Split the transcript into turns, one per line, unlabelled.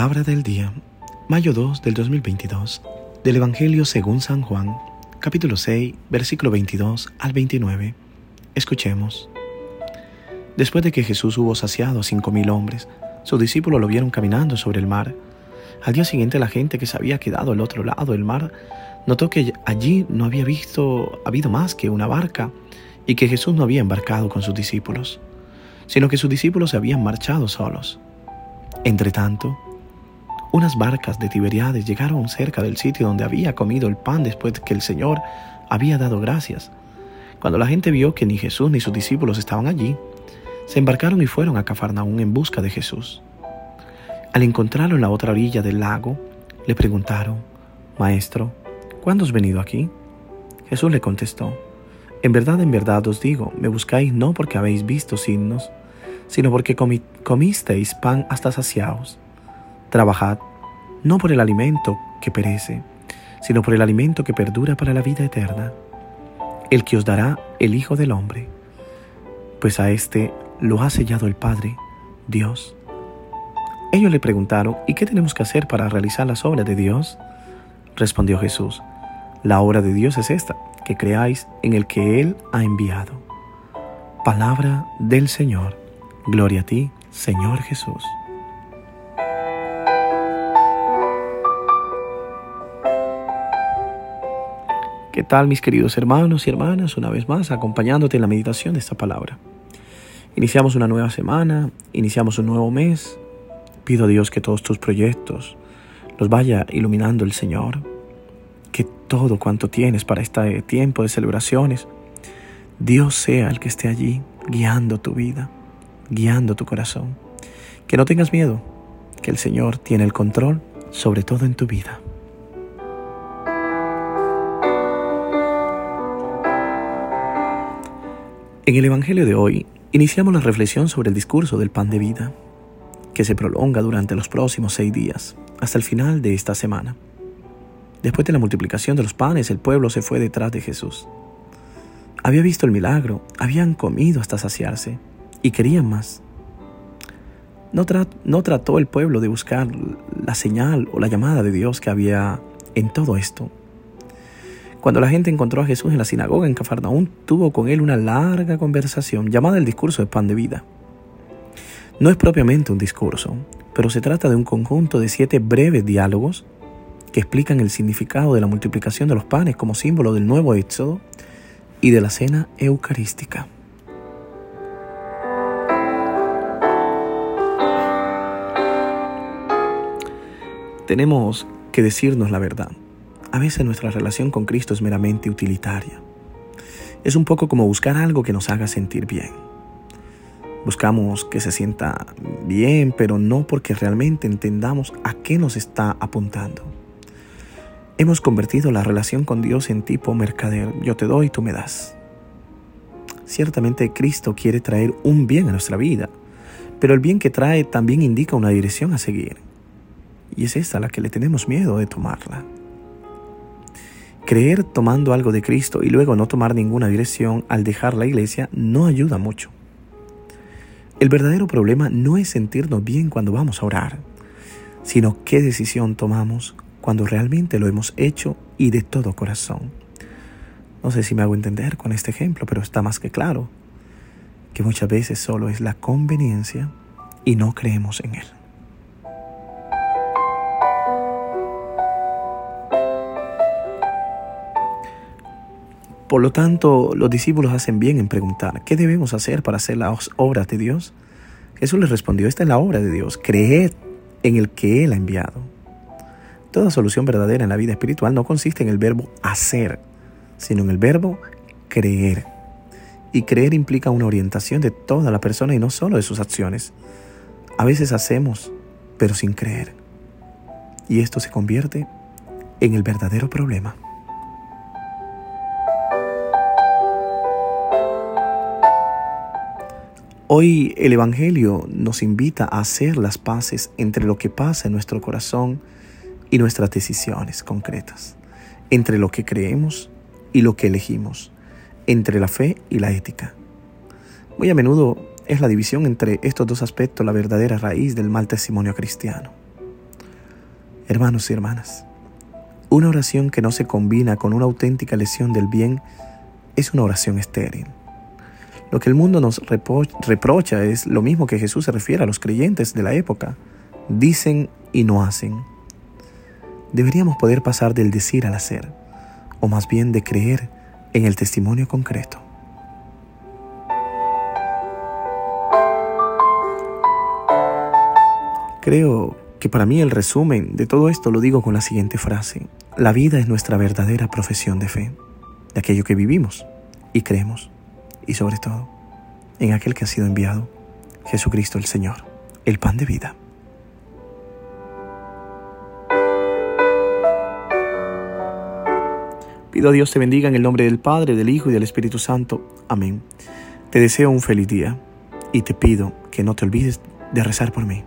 Palabra del día, mayo 2 del 2022, del Evangelio según San Juan, capítulo 6, versículo 22 al 29. Escuchemos. Después de que Jesús hubo saciado a cinco mil hombres, sus discípulos lo vieron caminando sobre el mar. Al día siguiente la gente que se había quedado al otro lado del mar notó que allí no había visto habido más que una barca y que Jesús no había embarcado con sus discípulos, sino que sus discípulos se habían marchado solos. Entretanto, unas barcas de Tiberiades llegaron cerca del sitio donde había comido el pan después que el Señor había dado gracias. Cuando la gente vio que ni Jesús ni sus discípulos estaban allí, se embarcaron y fueron a Cafarnaún en busca de Jesús. Al encontrarlo en la otra orilla del lago, le preguntaron, Maestro, ¿cuándo has venido aquí? Jesús le contestó, En verdad, en verdad os digo, me buscáis no porque habéis visto signos, sino porque comisteis pan hasta saciaos. Trabajad, no por el alimento que perece, sino por el alimento que perdura para la vida eterna, el que os dará el Hijo del Hombre, pues a éste lo ha sellado el Padre, Dios. Ellos le preguntaron, ¿y qué tenemos que hacer para realizar las obras de Dios? Respondió Jesús, la obra de Dios es esta, que creáis en el que Él ha enviado. Palabra del Señor. Gloria a ti, Señor Jesús. ¿Qué tal mis queridos hermanos y hermanas? Una vez más, acompañándote en la meditación de esta palabra. Iniciamos una nueva semana, iniciamos un nuevo mes. Pido a Dios que todos tus proyectos los vaya iluminando el Señor. Que todo cuanto tienes para este tiempo de celebraciones, Dios sea el que esté allí guiando tu vida guiando tu corazón. Que no tengas miedo, que el Señor tiene el control sobre todo en tu vida. En el Evangelio de hoy iniciamos la reflexión sobre el discurso del pan de vida, que se prolonga durante los próximos seis días, hasta el final de esta semana. Después de la multiplicación de los panes, el pueblo se fue detrás de Jesús. Había visto el milagro, habían comido hasta saciarse, y querían más. No, no trató el pueblo de buscar la señal o la llamada de Dios que había en todo esto. Cuando la gente encontró a Jesús en la sinagoga en Cafarnaún, tuvo con él una larga conversación llamada el discurso de pan de vida. No es propiamente un discurso, pero se trata de un conjunto de siete breves diálogos que explican el significado de la multiplicación de los panes como símbolo del nuevo éxodo y de la cena eucarística. Tenemos que decirnos la verdad. A veces nuestra relación con Cristo es meramente utilitaria. Es un poco como buscar algo que nos haga sentir bien. Buscamos que se sienta bien, pero no porque realmente entendamos a qué nos está apuntando. Hemos convertido la relación con Dios en tipo mercader. Yo te doy, tú me das. Ciertamente Cristo quiere traer un bien a nuestra vida, pero el bien que trae también indica una dirección a seguir. Y es esta la que le tenemos miedo de tomarla. Creer tomando algo de Cristo y luego no tomar ninguna dirección al dejar la iglesia no ayuda mucho. El verdadero problema no es sentirnos bien cuando vamos a orar, sino qué decisión tomamos cuando realmente lo hemos hecho y de todo corazón. No sé si me hago entender con este ejemplo, pero está más que claro que muchas veces solo es la conveniencia y no creemos en él. Por lo tanto, los discípulos hacen bien en preguntar, ¿qué debemos hacer para hacer las obras de Dios? Jesús les respondió, esta es la obra de Dios, creed en el que Él ha enviado. Toda solución verdadera en la vida espiritual no consiste en el verbo hacer, sino en el verbo creer. Y creer implica una orientación de toda la persona y no solo de sus acciones. A veces hacemos, pero sin creer. Y esto se convierte en el verdadero problema. Hoy el Evangelio nos invita a hacer las paces entre lo que pasa en nuestro corazón y nuestras decisiones concretas, entre lo que creemos y lo que elegimos, entre la fe y la ética. Muy a menudo es la división entre estos dos aspectos la verdadera raíz del mal testimonio cristiano. Hermanos y hermanas, una oración que no se combina con una auténtica lesión del bien es una oración estéril. Lo que el mundo nos reprocha es lo mismo que Jesús se refiere a los creyentes de la época. Dicen y no hacen. Deberíamos poder pasar del decir al hacer, o más bien de creer en el testimonio concreto. Creo que para mí el resumen de todo esto lo digo con la siguiente frase. La vida es nuestra verdadera profesión de fe, de aquello que vivimos y creemos, y sobre todo en aquel que ha sido enviado, Jesucristo el Señor, el pan de vida. Pido a Dios te bendiga en el nombre del Padre, del Hijo y del Espíritu Santo. Amén. Te deseo un feliz día y te pido que no te olvides de rezar por mí.